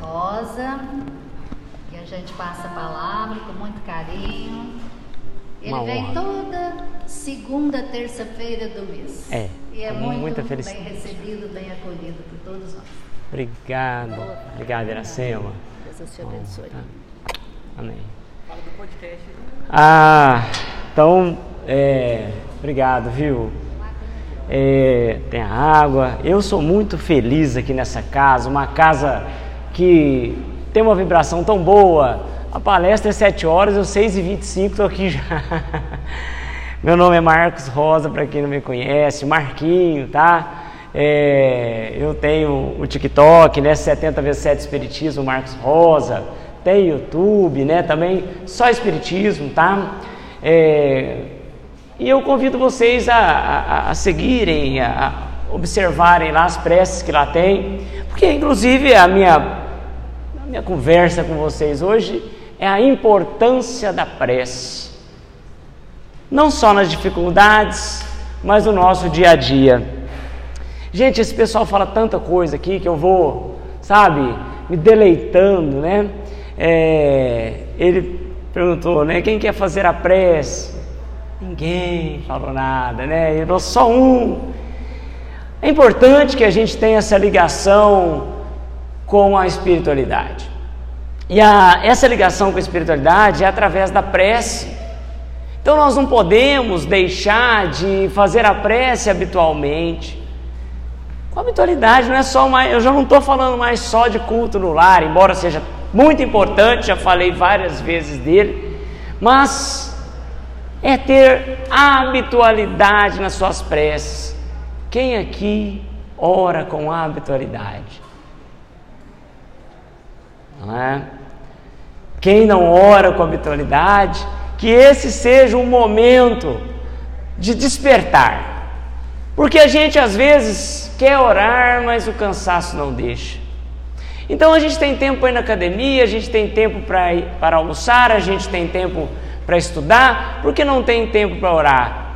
Rosa, e a gente passa a palavra com muito carinho. Ele Uma vem honra. toda segunda, terça-feira do mês. É, E é muito muita bem felicidade. recebido, bem acolhido por todos nós. Obrigado. Obrigado, Iracema. Deus te abençoe. Amém. Ah, então, é, obrigado, viu? É, tem a água. Eu sou muito feliz aqui nessa casa, uma casa que tem uma vibração tão boa. A palestra é 7 horas, eu 6 e 25 estou aqui já. Meu nome é Marcos Rosa, para quem não me conhece, Marquinho, tá? É, eu tenho o TikTok, né? 70 vezes 7 Espiritismo, Marcos Rosa. Tem YouTube, né? Também só Espiritismo, tá? É, e eu convido vocês a, a, a seguirem, a, observarem lá as preces que lá tem, porque inclusive a minha, minha conversa com vocês hoje é a importância da prece. Não só nas dificuldades, mas no nosso dia a dia. Gente, esse pessoal fala tanta coisa aqui que eu vou, sabe, me deleitando, né? É, ele perguntou, né? Quem quer fazer a prece? Ninguém falou nada, né? Ele falou só um. É importante que a gente tenha essa ligação com a espiritualidade. E a, essa ligação com a espiritualidade é através da prece. Então nós não podemos deixar de fazer a prece habitualmente. Com habitualidade, não é só mais. Eu já não estou falando mais só de culto no lar, embora seja muito importante, já falei várias vezes dele, mas é ter habitualidade nas suas preces. Quem aqui ora com habitualidade? Não é? Quem não ora com habitualidade, que esse seja um momento de despertar. Porque a gente às vezes quer orar, mas o cansaço não deixa. Então a gente tem tempo ir na academia, a gente tem tempo para almoçar, a gente tem tempo para estudar, porque não tem tempo para orar.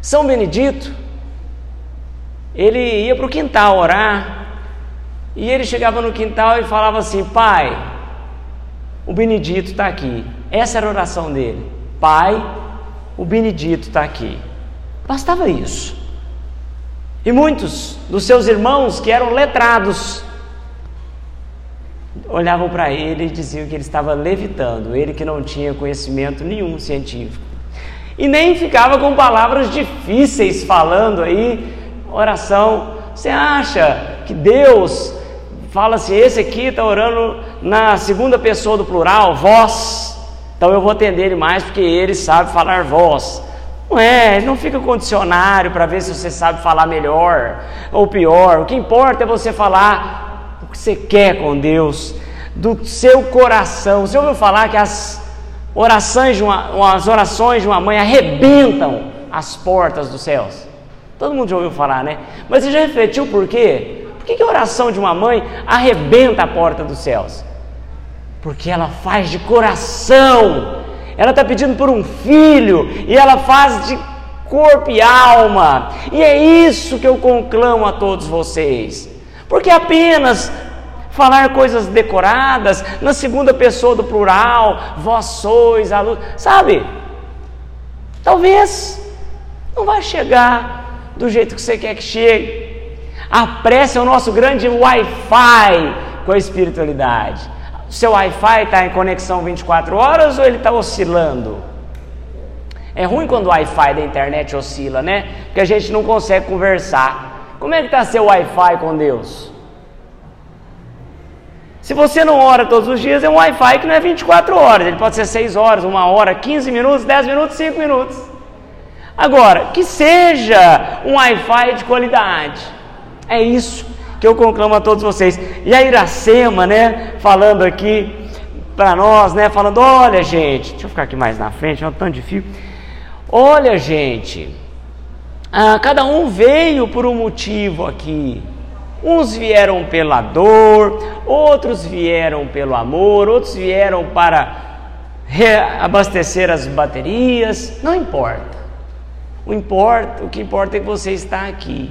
São Benedito, ele ia para o quintal orar, e ele chegava no quintal e falava assim: Pai, o Benedito está aqui. Essa era a oração dele: Pai, o Benedito está aqui. Bastava isso. E muitos dos seus irmãos que eram letrados olhavam para ele e diziam que ele estava levitando, ele que não tinha conhecimento nenhum científico. E nem ficava com palavras difíceis falando aí, oração. Você acha que Deus fala assim, esse aqui está orando na segunda pessoa do plural, vós, então eu vou atender ele mais porque ele sabe falar vós. Não é, não fica com dicionário para ver se você sabe falar melhor ou pior. O que importa é você falar o que você quer com Deus, do seu coração. Você ouviu falar que as orações de uma, as orações de uma mãe arrebentam as portas dos céus? Todo mundo já ouviu falar, né? Mas você já refletiu por quê? Que, que a oração de uma mãe arrebenta a porta dos céus? Porque ela faz de coração ela está pedindo por um filho e ela faz de corpo e alma. E é isso que eu conclamo a todos vocês. Porque apenas falar coisas decoradas na segunda pessoa do plural, vós sois a luz, sabe? Talvez não vai chegar do jeito que você quer que chegue. A prece é o nosso grande Wi-Fi com a espiritualidade. O seu Wi-Fi está em conexão 24 horas ou ele está oscilando? É ruim quando o Wi-Fi da internet oscila, né? Porque a gente não consegue conversar. Como é que está seu Wi-Fi com Deus? Se você não ora todos os dias, é um Wi-Fi que não é 24 horas. Ele pode ser 6 horas, 1 hora, 15 minutos, 10 minutos, 5 minutos. Agora, que seja um Wi-Fi de qualidade. É isso que eu conclamo a todos vocês. E a Iracema, né, falando aqui para nós, né, falando: olha, gente, deixa eu ficar aqui mais na frente, não é tão difícil. Olha, gente, ah, cada um veio por um motivo aqui. Uns vieram pela dor, outros vieram pelo amor, outros vieram para abastecer as baterias. Não importa. O, importa, o que importa é que você está aqui.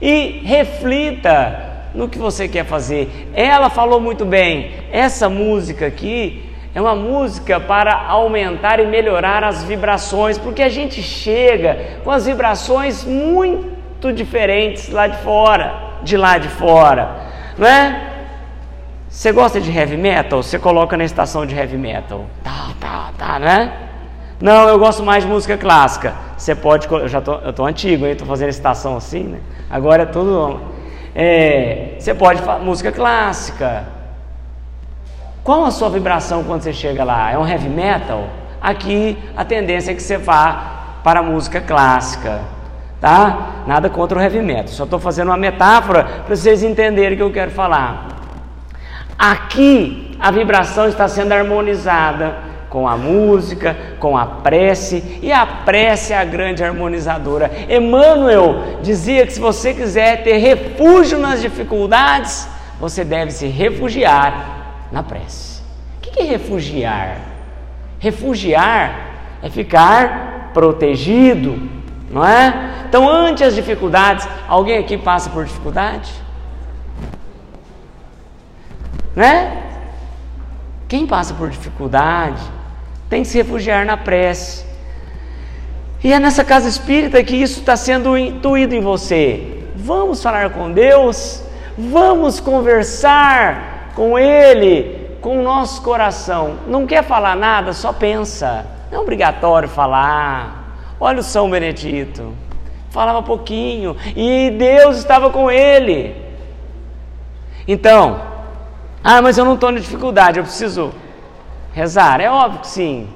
E reflita no que você quer fazer. Ela falou muito bem. Essa música aqui é uma música para aumentar e melhorar as vibrações, porque a gente chega com as vibrações muito diferentes lá de fora, de lá de fora, não é? Você gosta de heavy metal? Você coloca na estação de heavy metal. Tá, tá, tá, né? Não, eu gosto mais de música clássica. Você pode, eu já tô, eu tô antigo, hein? Tô fazendo estação assim, né? Agora é tudo. É, você pode música clássica. Qual a sua vibração quando você chega lá? É um heavy metal? Aqui a tendência é que você vá para a música clássica, tá? Nada contra o heavy metal. Só estou fazendo uma metáfora para vocês entenderem o que eu quero falar. Aqui a vibração está sendo harmonizada com a música, com a prece, e a prece é a grande harmonizadora. Emmanuel dizia que se você quiser ter refúgio nas dificuldades, você deve se refugiar na prece. O que é refugiar? Refugiar é ficar protegido, não é? Então, ante as dificuldades, alguém aqui passa por dificuldade? Né? Quem passa por dificuldade tem que se refugiar na prece. E é nessa casa espírita que isso está sendo intuído em você. Vamos falar com Deus, vamos conversar com Ele, com o nosso coração. Não quer falar nada, só pensa. Não é obrigatório falar. Olha o São Benedito, falava pouquinho e Deus estava com ele. Então, ah, mas eu não estou em dificuldade, eu preciso rezar? É óbvio que sim.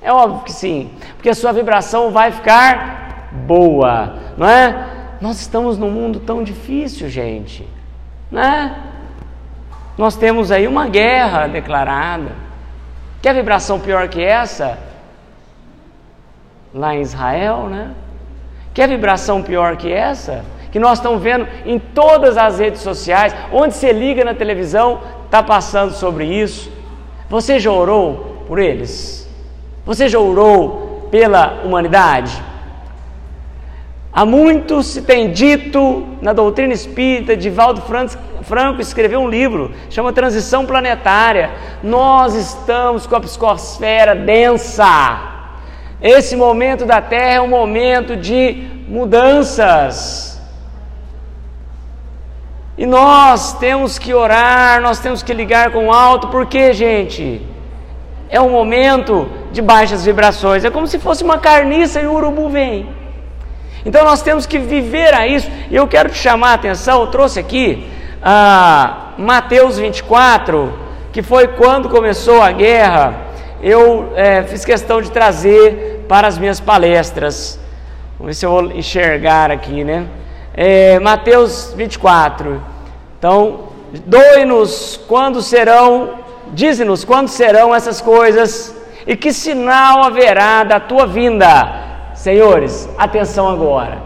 É óbvio que sim. Porque a sua vibração vai ficar boa, não é? Nós estamos num mundo tão difícil, gente, né? Nós temos aí uma guerra declarada. Quer vibração pior que essa? Lá em Israel, né? Quer vibração pior que essa? Que nós estamos vendo em todas as redes sociais, onde você liga na televisão, está passando sobre isso. Você já orou por eles? Você já orou pela humanidade? Há muito se tem dito na doutrina espírita, Divaldo Franco escreveu um livro, chama Transição Planetária. Nós estamos com a psicosfera densa. Esse momento da Terra é um momento de mudanças. E nós temos que orar, nós temos que ligar com o alto, porque, gente, é um momento de baixas vibrações, é como se fosse uma carniça e o urubu vem. Então nós temos que viver a isso, e eu quero te chamar a atenção, eu trouxe aqui ah, Mateus 24, que foi quando começou a guerra, eu é, fiz questão de trazer para as minhas palestras. Vamos ver se eu vou enxergar aqui, né? É, Mateus 24. Então, doe-nos quando serão, dize-nos quando serão essas coisas e que sinal haverá da tua vinda. Senhores, atenção agora.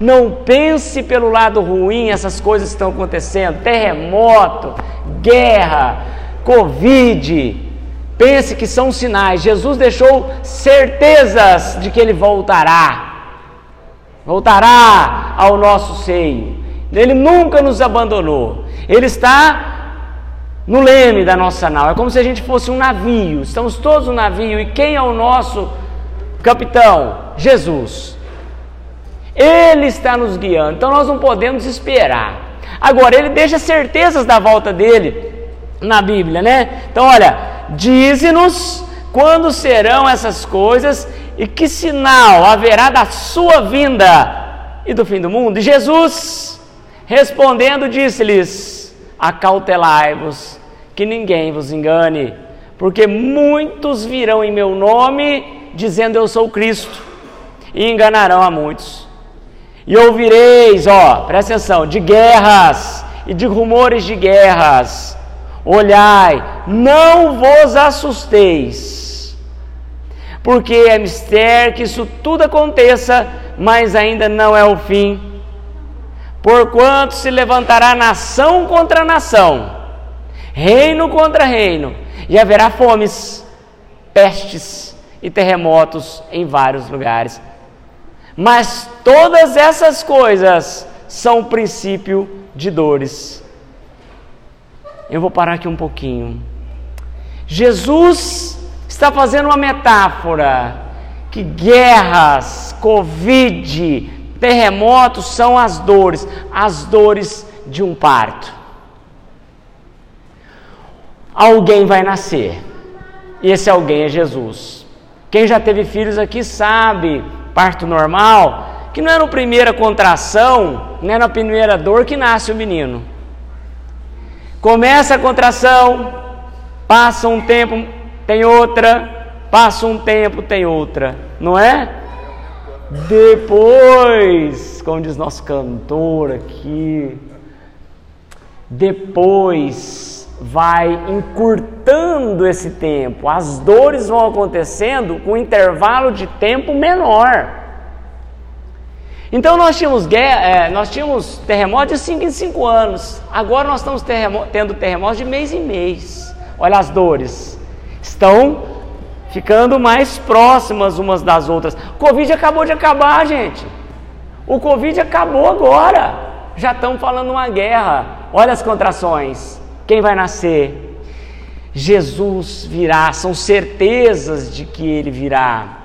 Não pense pelo lado ruim essas coisas que estão acontecendo: terremoto, guerra, Covid. Pense que são sinais. Jesus deixou certezas de que ele voltará voltará ao nosso seio. Ele nunca nos abandonou. Ele está no leme da nossa nau. É como se a gente fosse um navio. Estamos todos no navio. E quem é o nosso capitão? Jesus. Ele está nos guiando. Então nós não podemos esperar. Agora, ele deixa certezas da volta dele na Bíblia, né? Então, olha, dize-nos quando serão essas coisas e que sinal haverá da sua vinda e do fim do mundo? E Jesus, respondendo, disse-lhes: Acautelai-vos, que ninguém vos engane, porque muitos virão em meu nome, dizendo eu sou Cristo, e enganarão a muitos. E ouvireis, ó, presta atenção, de guerras e de rumores de guerras. Olhai, não vos assusteis porque é mistério que isso tudo aconteça, mas ainda não é o fim. Porquanto se levantará nação contra nação, reino contra reino, e haverá fomes, pestes e terremotos em vários lugares. Mas todas essas coisas são princípio de dores. Eu vou parar aqui um pouquinho. Jesus está fazendo uma metáfora que guerras, Covid, terremotos são as dores, as dores de um parto. Alguém vai nascer, e esse alguém é Jesus. Quem já teve filhos aqui sabe, parto normal, que não é na primeira contração, não é na primeira dor que nasce o menino. Começa a contração, passa um tempo, tem outra, passa um tempo, tem outra, não é? Depois, como diz nosso cantor aqui, depois vai encurtando esse tempo, as dores vão acontecendo com um intervalo de tempo menor. Então nós tínhamos, guerra, é, nós tínhamos terremotos de 5 em 5 anos, agora nós estamos terremo tendo terremotos de mês em mês. Olha as dores, estão ficando mais próximas umas das outras. Covid acabou de acabar, gente. O Covid acabou agora. Já estamos falando uma guerra. Olha as contrações. Quem vai nascer? Jesus virá, são certezas de que ele virá.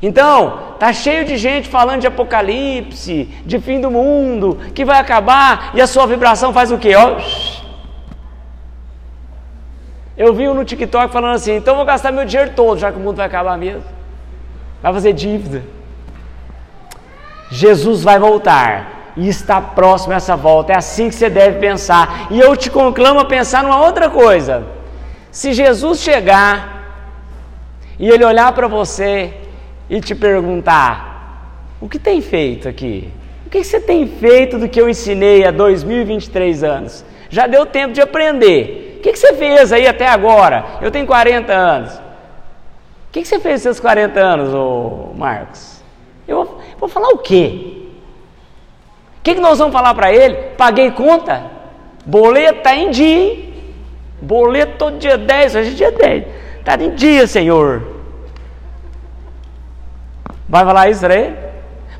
Então, tá cheio de gente falando de apocalipse, de fim do mundo, que vai acabar, e a sua vibração faz o quê? Ó, eu vi um no TikTok falando assim: então vou gastar meu dinheiro todo, já que o mundo vai acabar mesmo. Vai fazer dívida. Jesus vai voltar e está próximo essa volta. É assim que você deve pensar. E eu te conclamo a pensar numa outra coisa. Se Jesus chegar e ele olhar para você e te perguntar: o que tem feito aqui? O que você tem feito do que eu ensinei há 2023 anos? Já deu tempo de aprender que, que você fez aí até agora? Eu tenho 40 anos. O que, que você fez seus 40 anos, ô Marcos? Eu vou, vou falar o quê? O que, que nós vamos falar para ele? Paguei conta? Boleto está em dia? Boleto todo dia 10, hoje é dia 10. Está em dia, Senhor. Vai falar isso para ele?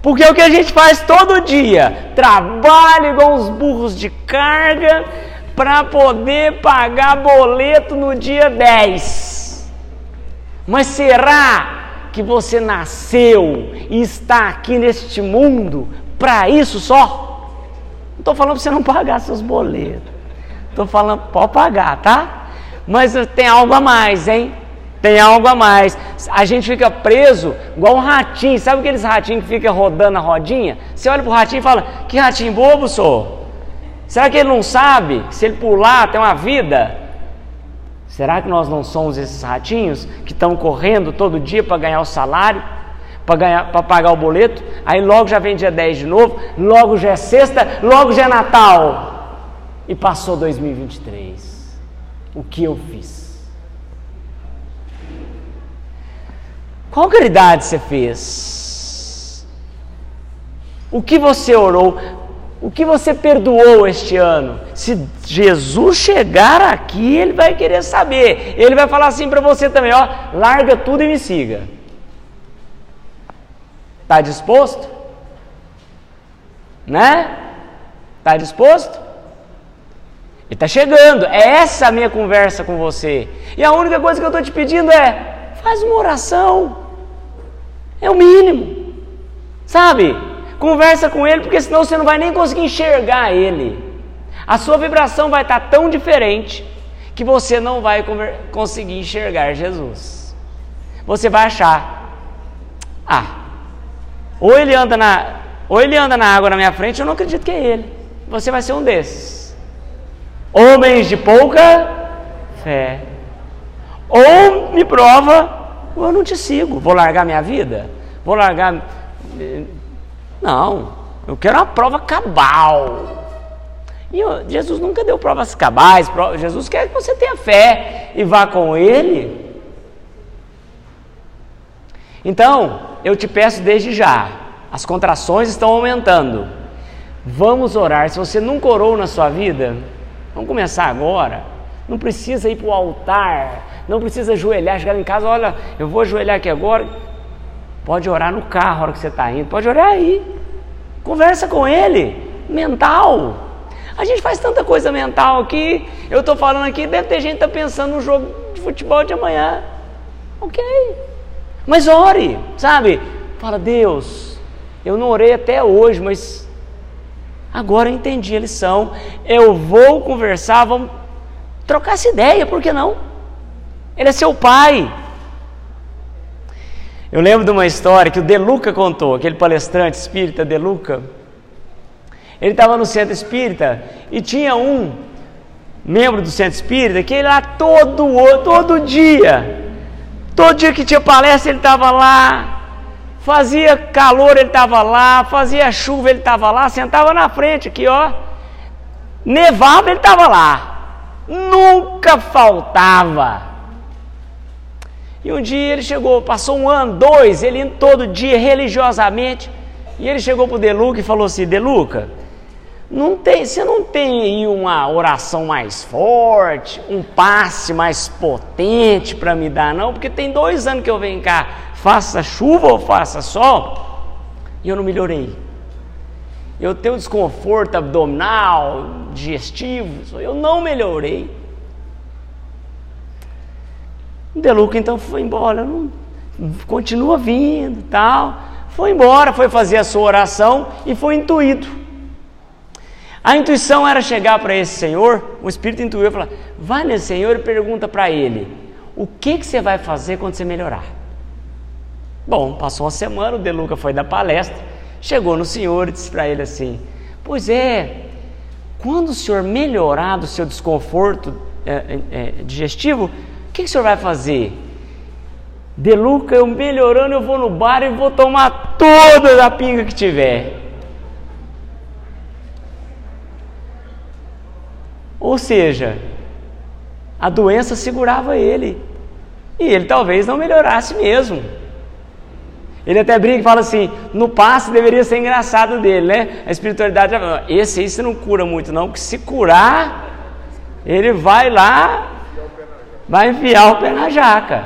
Porque é o que a gente faz todo dia. Trabalha igual uns burros de carga para poder pagar boleto no dia 10. Mas será que você nasceu e está aqui neste mundo para isso só? Não estou falando para você não pagar seus boletos. Estou falando, pode pagar, tá? Mas tem algo a mais, hein? Tem algo a mais. A gente fica preso igual um ratinho. Sabe aqueles ratinhos que fica rodando a rodinha? Você olha pro ratinho e fala: Que ratinho bobo sou. Será que ele não sabe que se ele pular tem uma vida? Será que nós não somos esses ratinhos que estão correndo todo dia para ganhar o salário, para pagar o boleto? Aí logo já vem dia 10 de novo, logo já é sexta, logo já é Natal. E passou 2023. O que eu fiz? Qual caridade você fez? O que você orou? O que você perdoou este ano? Se Jesus chegar aqui, ele vai querer saber. Ele vai falar assim para você também, ó, larga tudo e me siga. Tá disposto? Né? Tá disposto? Ele está chegando. É essa a minha conversa com você. E a única coisa que eu estou te pedindo é: faz uma oração. É o mínimo. Sabe? Conversa com ele, porque senão você não vai nem conseguir enxergar ele. A sua vibração vai estar tão diferente que você não vai conseguir enxergar Jesus. Você vai achar, ah, ou ele anda na, ou ele anda na água na minha frente, eu não acredito que é ele. Você vai ser um desses. Homens de pouca fé. Ou me prova, ou eu não te sigo. Vou largar minha vida? Vou largar não, eu quero uma prova cabal. E Jesus nunca deu provas cabais. Jesus quer que você tenha fé e vá com Ele. Então, eu te peço desde já, as contrações estão aumentando. Vamos orar. Se você nunca orou na sua vida, vamos começar agora. Não precisa ir para o altar, não precisa ajoelhar, chegar em casa, olha, eu vou ajoelhar aqui agora. Pode orar no carro a hora que você está indo, pode orar aí. Conversa com ele, mental. A gente faz tanta coisa mental aqui. Eu estou falando aqui, deve ter gente que está pensando no jogo de futebol de amanhã. Ok. Mas ore, sabe? Fala, Deus, eu não orei até hoje, mas agora eu entendi a lição. Eu vou conversar, vamos trocar essa ideia, por que não? Ele é seu pai. Eu lembro de uma história que o De Luca contou, aquele palestrante espírita De Luca. Ele estava no centro espírita e tinha um membro do centro espírita que ele lá todo, todo dia, todo dia que tinha palestra ele estava lá, fazia calor ele estava lá, fazia chuva ele estava lá, sentava na frente aqui ó, nevava ele estava lá, nunca faltava. E um dia ele chegou, passou um ano, dois, ele indo todo dia religiosamente, e ele chegou para o Deluca e falou assim: Deluca, não tem, você não tem aí uma oração mais forte, um passe mais potente para me dar, não? Porque tem dois anos que eu venho cá, faça chuva ou faça sol, e eu não melhorei. Eu tenho desconforto abdominal, digestivo, eu não melhorei. O Deluca então foi embora, não, continua vindo tal. Foi embora, foi fazer a sua oração e foi intuído. A intuição era chegar para esse senhor, o espírito intuiu e falar: vai nesse senhor e pergunta para ele: o que, que você vai fazer quando você melhorar? Bom, passou uma semana, o Deluca foi dar palestra, chegou no senhor e disse para ele assim: Pois é, quando o senhor melhorar do seu desconforto é, é, digestivo, que, que o senhor vai fazer? De Luca, eu melhorando, eu vou no bar e vou tomar toda a pinga que tiver. Ou seja, a doença segurava ele. E ele talvez não melhorasse mesmo. Ele até brinca e fala assim: no passe deveria ser engraçado dele, né? A espiritualidade, esse aí você não cura muito, não, porque se curar, ele vai lá vai enfiar o pé na jaca.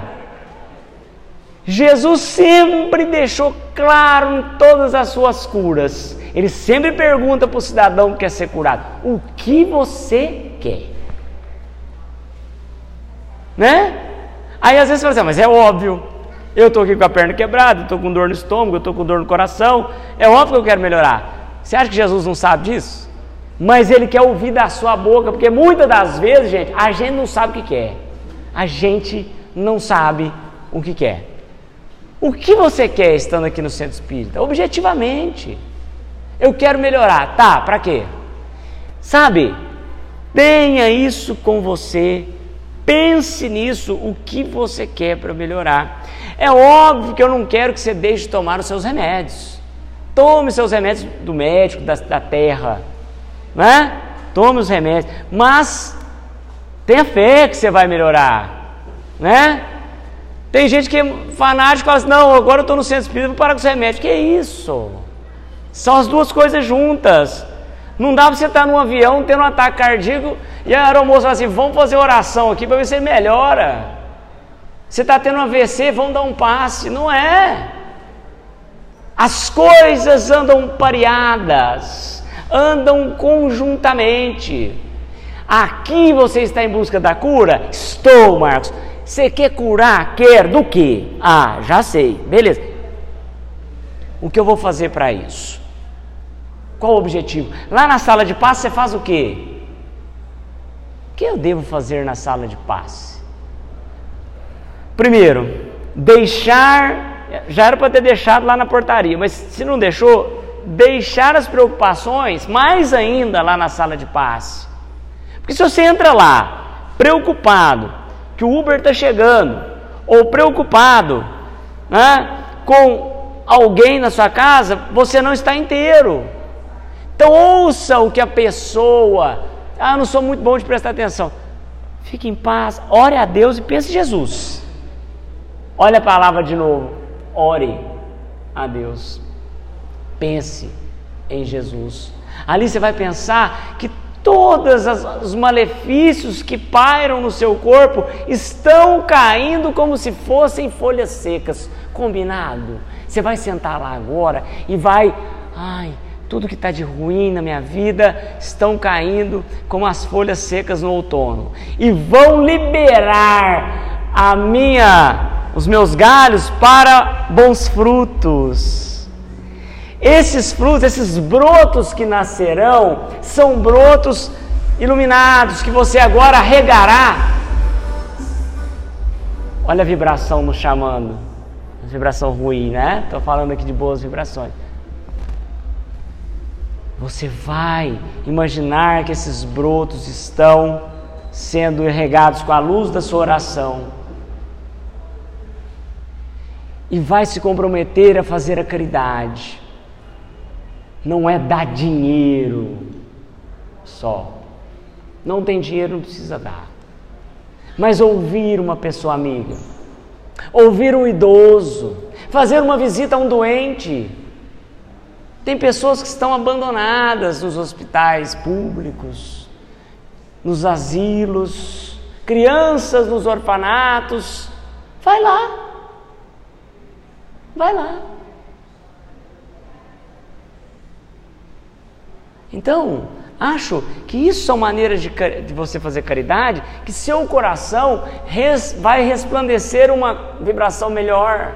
Jesus sempre deixou claro em todas as suas curas. Ele sempre pergunta para o cidadão que quer ser curado: o que você quer? Né? Aí às vezes você fala assim, ah, mas é óbvio, eu estou aqui com a perna quebrada, estou com dor no estômago, estou com dor no coração, é óbvio que eu quero melhorar. Você acha que Jesus não sabe disso? Mas ele quer ouvir da sua boca, porque muitas das vezes, gente, a gente não sabe o que quer a gente não sabe o que quer. O que você quer estando aqui no centro espírita? Objetivamente. Eu quero melhorar. Tá, para quê? Sabe? Tenha isso com você. Pense nisso, o que você quer para melhorar. É óbvio que eu não quero que você deixe de tomar os seus remédios. Tome seus remédios do médico, da, da terra. Né? Tome os remédios. Mas Tenha fé que você vai melhorar, né? Tem gente que é fanático fala assim, não, agora eu estou no centro espírita, vou parar com os remédios. Que isso? São as duas coisas juntas. Não dá para você estar num avião tendo um ataque cardíaco e a aeromoça fala assim, vamos fazer oração aqui para ver se você melhora. Você está tendo um AVC, vamos dar um passe. Não é. As coisas andam pareadas, andam conjuntamente. Aqui você está em busca da cura? Estou, Marcos. Você quer curar? Quer do que? Ah, já sei. Beleza. O que eu vou fazer para isso? Qual o objetivo? Lá na sala de passe você faz o quê? O que eu devo fazer na sala de passe? Primeiro, deixar. Já era para ter deixado lá na portaria, mas se não deixou, deixar as preocupações mais ainda lá na sala de passe. Porque se você entra lá preocupado que o Uber está chegando, ou preocupado né, com alguém na sua casa, você não está inteiro. Então ouça o que a pessoa. Ah, não sou muito bom de prestar atenção. Fique em paz, ore a Deus e pense em Jesus. Olha a palavra de novo. Ore a Deus. Pense em Jesus. Ali você vai pensar que todos os malefícios que pairam no seu corpo estão caindo como se fossem folhas secas. Combinado? Você vai sentar lá agora e vai, ai, tudo que está de ruim na minha vida estão caindo como as folhas secas no outono e vão liberar a minha, os meus galhos para bons frutos. Esses frutos, esses brotos que nascerão, são brotos iluminados que você agora regará. Olha a vibração nos chamando. Vibração ruim, né? Estou falando aqui de boas vibrações. Você vai imaginar que esses brotos estão sendo regados com a luz da sua oração. E vai se comprometer a fazer a caridade. Não é dar dinheiro só. Não tem dinheiro, não precisa dar. Mas ouvir uma pessoa amiga, ouvir um idoso, fazer uma visita a um doente tem pessoas que estão abandonadas nos hospitais públicos, nos asilos, crianças nos orfanatos. Vai lá. Vai lá. Então, acho que isso são maneiras de, de você fazer caridade, que seu coração res, vai resplandecer uma vibração melhor.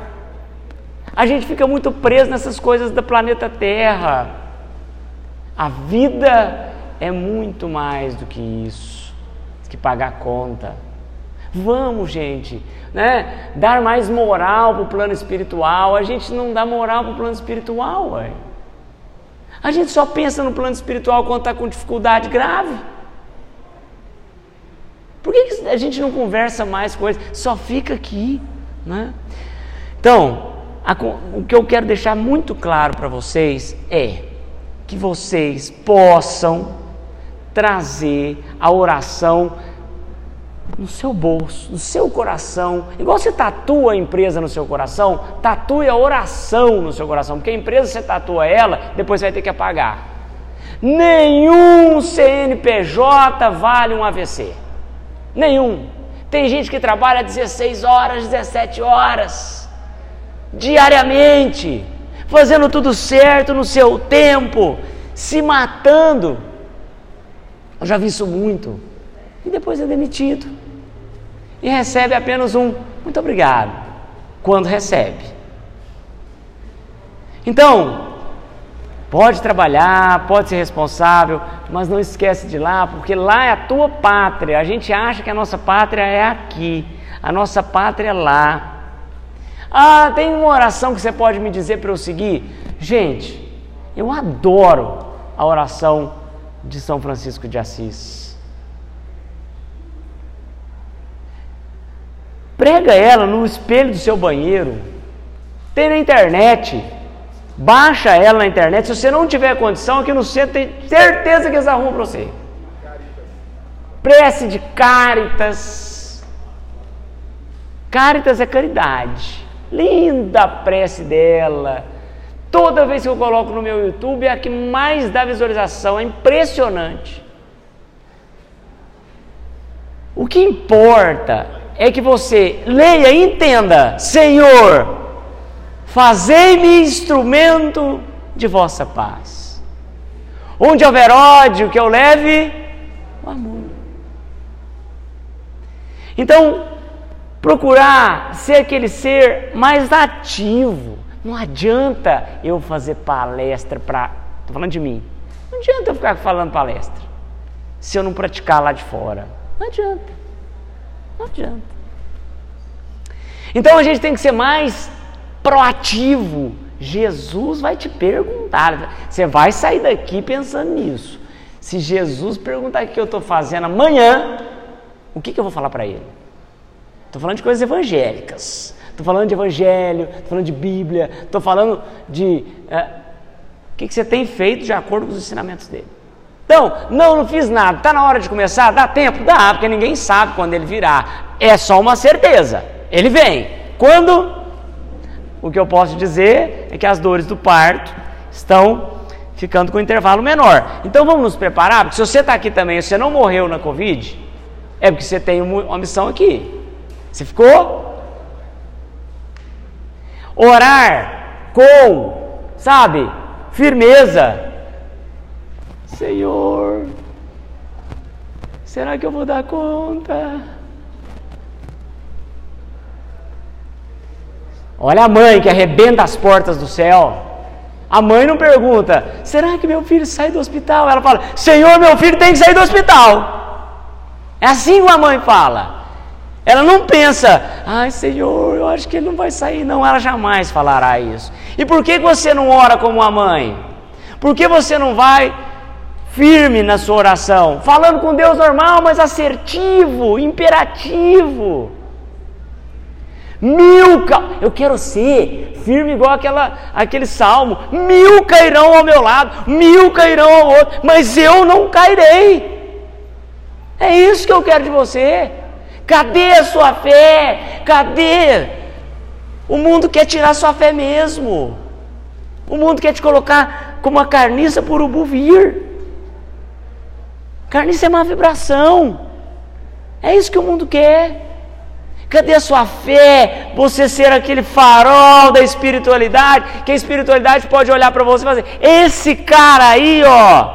A gente fica muito preso nessas coisas do planeta Terra. A vida é muito mais do que isso, que pagar conta. Vamos, gente, né? Dar mais moral para o plano espiritual. A gente não dá moral para o plano espiritual, ué. A gente só pensa no plano espiritual quando está com dificuldade grave. Por que, que a gente não conversa mais coisas? Só fica aqui, né? Então, o que eu quero deixar muito claro para vocês é que vocês possam trazer a oração no seu bolso, no seu coração. Igual você tatua a empresa no seu coração, tatue a oração no seu coração, porque a empresa você tatua ela, depois você vai ter que apagar. Nenhum CNPJ vale um AVC. Nenhum. Tem gente que trabalha 16 horas, 17 horas diariamente, fazendo tudo certo no seu tempo, se matando. Eu já vi isso muito. E depois é demitido. E recebe apenas um muito obrigado quando recebe. Então, pode trabalhar, pode ser responsável, mas não esquece de lá, porque lá é a tua pátria. A gente acha que a nossa pátria é aqui, a nossa pátria é lá. Ah, tem uma oração que você pode me dizer para eu seguir? Gente, eu adoro a oração de São Francisco de Assis. Prega ela no espelho do seu banheiro. Tem na internet. Baixa ela na internet. Se você não tiver condição, aqui no centro tem certeza que eles arrumam para você. Prece de Caritas. Caritas é caridade. Linda a prece dela. Toda vez que eu coloco no meu YouTube é a que mais dá visualização, é impressionante. O que importa é que você leia e entenda: Senhor, fazei-me instrumento de vossa paz. Onde houver ódio, que eu leve o amor. Então, procurar ser aquele ser mais ativo. Não adianta eu fazer palestra para. Estou falando de mim. Não adianta eu ficar falando palestra se eu não praticar lá de fora. Não adianta. Não adianta. Então a gente tem que ser mais proativo. Jesus vai te perguntar. Você vai sair daqui pensando nisso. Se Jesus perguntar o que eu estou fazendo amanhã, o que, que eu vou falar para ele? Estou falando de coisas evangélicas. Estou falando de evangelho, estou falando de Bíblia, estou falando de é, o que, que você tem feito de acordo com os ensinamentos dele. Então, não, não fiz nada. Está na hora de começar? Dá tempo? Dá, porque ninguém sabe quando ele virá. É só uma certeza. Ele vem. Quando? O que eu posso dizer é que as dores do parto estão ficando com um intervalo menor. Então vamos nos preparar, porque se você está aqui também e você não morreu na Covid, é porque você tem uma missão aqui. Você ficou? Orar com, sabe, firmeza. Senhor, será que eu vou dar conta? Olha a mãe que arrebenta as portas do céu. A mãe não pergunta: será que meu filho sai do hospital? Ela fala: Senhor, meu filho tem que sair do hospital. É assim que a mãe fala. Ela não pensa, ai Senhor, eu acho que ele não vai sair, não. Ela jamais falará isso. E por que você não ora como a mãe? Por que você não vai firme na sua oração? Falando com Deus normal, mas assertivo, imperativo. Mil, eu quero ser firme igual aquela, aquele salmo. Mil cairão ao meu lado, mil cairão ao outro, mas eu não cairei. É isso que eu quero de você. Cadê a sua fé? Cadê? O mundo quer tirar sua fé mesmo. O mundo quer te colocar como uma carniça por urubu vir. Carniça é uma vibração. É isso que o mundo quer. Cadê a sua fé? Você ser aquele farol da espiritualidade, que a espiritualidade pode olhar para você e fazer: esse cara aí, ó,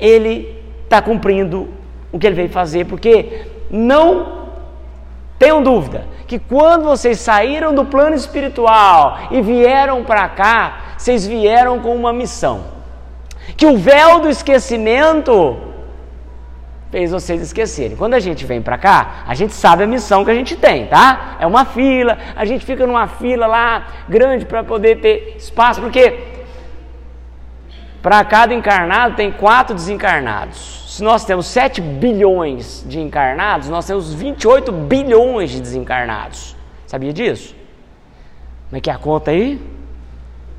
ele está cumprindo o que ele veio fazer, porque não tenham dúvida que quando vocês saíram do plano espiritual e vieram para cá, vocês vieram com uma missão. Que o véu do esquecimento fez vocês esquecerem. Quando a gente vem para cá, a gente sabe a missão que a gente tem, tá? É uma fila, a gente fica numa fila lá grande para poder ter espaço, porque para cada encarnado tem quatro desencarnados se nós temos 7 bilhões de encarnados, nós temos 28 bilhões de desencarnados. Sabia disso? Como é que é a conta aí?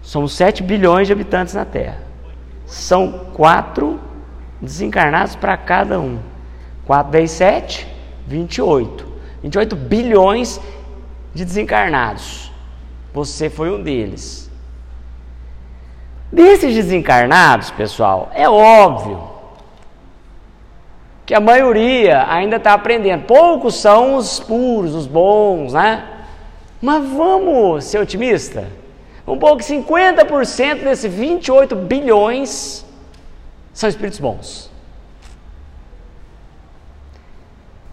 Somos 7 bilhões de habitantes na Terra. São 4 desencarnados para cada um. 4 vezes 7, 28. 28 bilhões de desencarnados. Você foi um deles. Desses desencarnados, pessoal, é óbvio que a maioria ainda está aprendendo. Poucos são os puros, os bons, né? Mas vamos ser otimista. Um pouco 50% desses 28 bilhões são espíritos bons.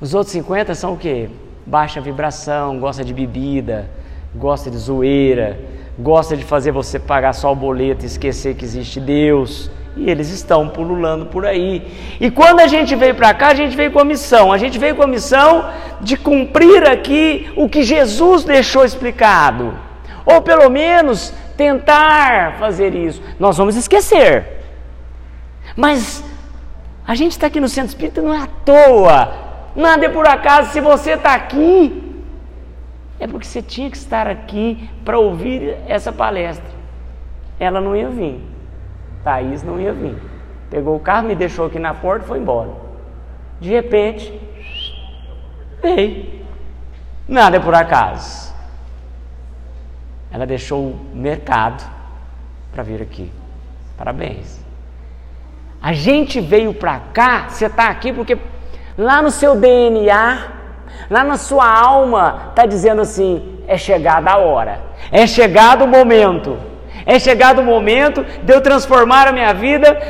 Os outros 50 são o quê? Baixa vibração, gosta de bebida, gosta de zoeira, gosta de fazer você pagar só o boleto e esquecer que existe Deus e eles estão pululando por aí. E quando a gente veio para cá, a gente veio com a missão. A gente veio com a missão de cumprir aqui o que Jesus deixou explicado. Ou pelo menos tentar fazer isso. Nós vamos esquecer. Mas a gente está aqui no centro espírita não é à toa. Nada é por acaso. Se você está aqui, é porque você tinha que estar aqui para ouvir essa palestra. Ela não ia vir. Thaís não ia vir. Pegou o carro, me deixou aqui na porta e foi embora. De repente, veio. Nada é por acaso. Ela deixou o mercado para vir aqui. Parabéns. A gente veio para cá, você está aqui porque lá no seu DNA, lá na sua alma, está dizendo assim: é chegada a hora, é chegado o momento. É chegado o momento de eu transformar a minha vida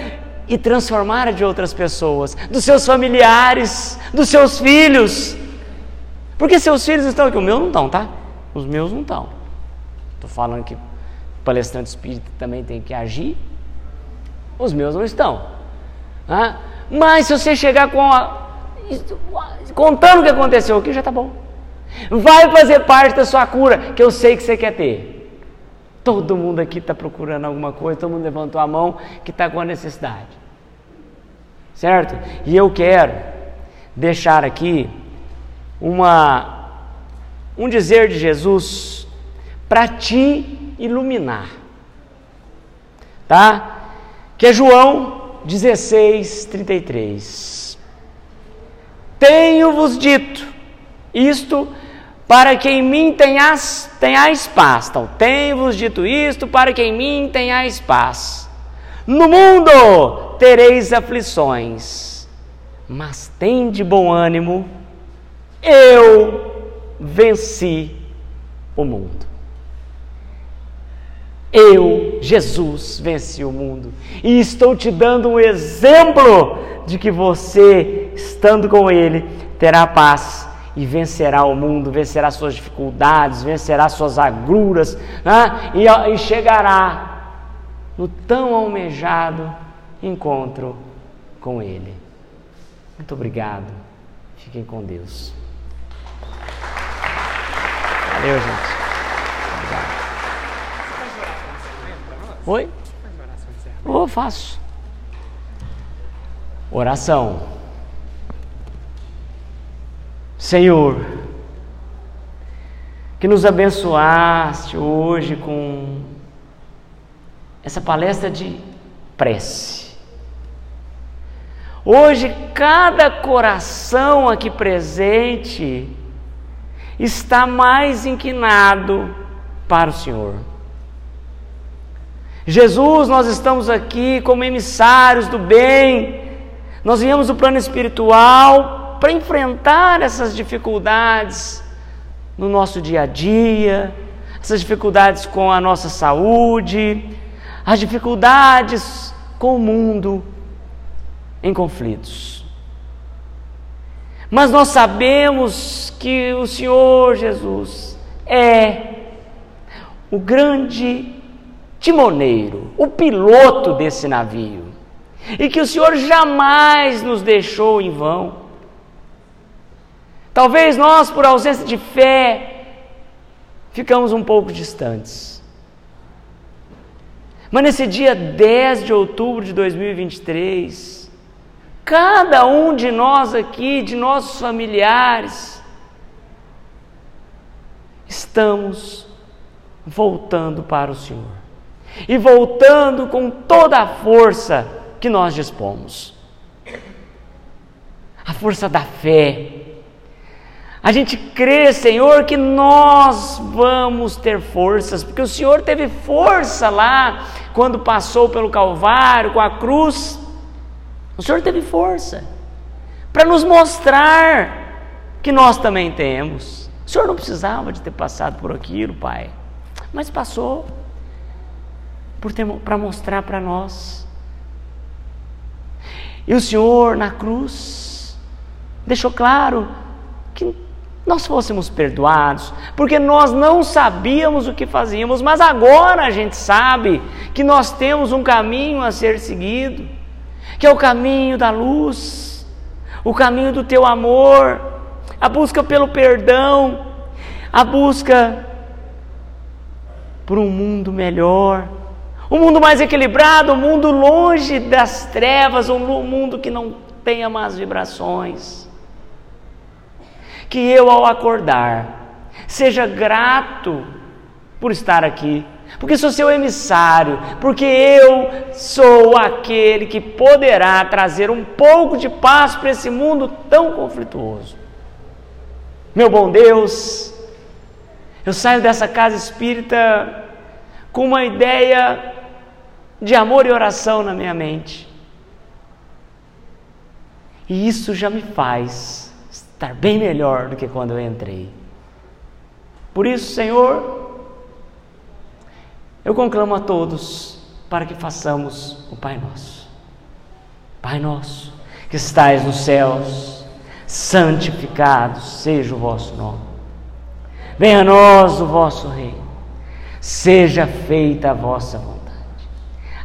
e transformar a de outras pessoas, dos seus familiares, dos seus filhos. Porque seus filhos estão aqui, os meus não estão, tá? Os meus não estão. Estou falando que palestrante espírita também tem que agir. Os meus não estão. Ah? Mas se você chegar com a, contando o que aconteceu aqui, já está bom. Vai fazer parte da sua cura, que eu sei que você quer ter. Todo mundo aqui está procurando alguma coisa, todo mundo levantou a mão que está com a necessidade. Certo? E eu quero deixar aqui uma, um dizer de Jesus para te iluminar. Tá? Que é João 16, 33. Tenho-vos dito isto para que em mim tenhas, tenhais paz. Então, tenho-vos dito isto, para que em mim tenhais paz. No mundo tereis aflições, mas tende bom ânimo, eu venci o mundo. Eu, Jesus, venci o mundo e estou te dando um exemplo de que você, estando com Ele, terá paz e vencerá o mundo, vencerá suas dificuldades, vencerá suas agruras né? e, e chegará no tão almejado encontro com Ele. Muito obrigado. Fiquem com Deus. Valeu, gente. Oi? Oh, faço. Oração. Senhor, que nos abençoaste hoje com essa palestra de prece. Hoje, cada coração aqui presente está mais inclinado para o Senhor. Jesus, nós estamos aqui como emissários do bem, nós viemos do plano espiritual para enfrentar essas dificuldades no nosso dia a dia, essas dificuldades com a nossa saúde, as dificuldades com o mundo em conflitos. Mas nós sabemos que o Senhor Jesus é o grande timoneiro, o piloto desse navio, e que o Senhor jamais nos deixou em vão. Talvez nós, por ausência de fé, ficamos um pouco distantes. Mas nesse dia 10 de outubro de 2023, cada um de nós aqui, de nossos familiares, estamos voltando para o Senhor e voltando com toda a força que nós dispomos. A força da fé. A gente crê, Senhor, que nós vamos ter forças, porque o Senhor teve força lá quando passou pelo Calvário com a cruz. O Senhor teve força para nos mostrar que nós também temos. O Senhor não precisava de ter passado por aquilo, Pai, mas passou para mostrar para nós. E o Senhor na cruz deixou claro que nós fôssemos perdoados, porque nós não sabíamos o que fazíamos, mas agora a gente sabe que nós temos um caminho a ser seguido, que é o caminho da luz, o caminho do teu amor, a busca pelo perdão, a busca por um mundo melhor um mundo mais equilibrado, um mundo longe das trevas, um mundo que não tenha más vibrações. Que eu, ao acordar, seja grato por estar aqui, porque sou seu emissário, porque eu sou aquele que poderá trazer um pouco de paz para esse mundo tão conflituoso. Meu bom Deus, eu saio dessa casa espírita com uma ideia de amor e oração na minha mente. E isso já me faz estar bem melhor do que quando eu entrei. Por isso, Senhor, eu conclamo a todos para que façamos o Pai Nosso. Pai Nosso, que estais nos céus, santificado seja o vosso nome. Venha a nós o vosso reino. Seja feita a vossa vontade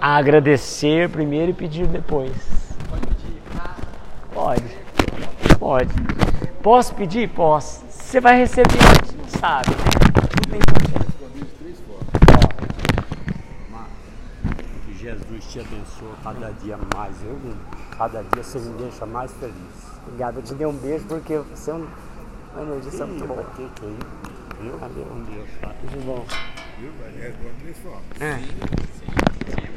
Agradecer primeiro e pedir depois. Pode pedir? Pode. Pode. Posso pedir? Posso. Você vai receber, a gente não sabe. Não tem Que Jesus te abençoe cada dia mais. Eu, cada dia você me deixa mais feliz. Obrigado. Eu te dei um beijo porque você é um, uma energia muito boa. Que, que, viu? Valeu. Um beijo. Tá? Tudo bom. Viu? Responde forma. É.